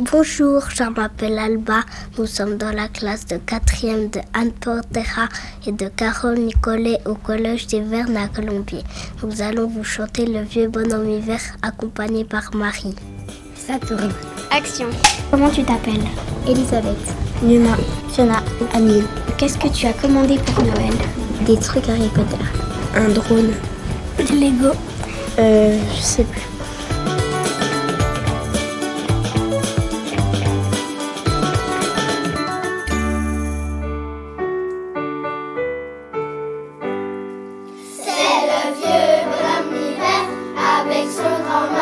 Bonjour, je m'appelle Alba. Nous sommes dans la classe de 4e de Anne Portera et de Carole Nicolet au Collège des Vernes à Colombier. Nous allons vous chanter Le vieux bonhomme hiver accompagné par Marie. Saturne. Action. Comment tu t'appelles? Elisabeth. Numa. Fiona. Anil. Qu'est-ce que tu as commandé pour Noël? Des trucs Harry Potter. Un drone. Des Lego. Euh, je sais plus. circle.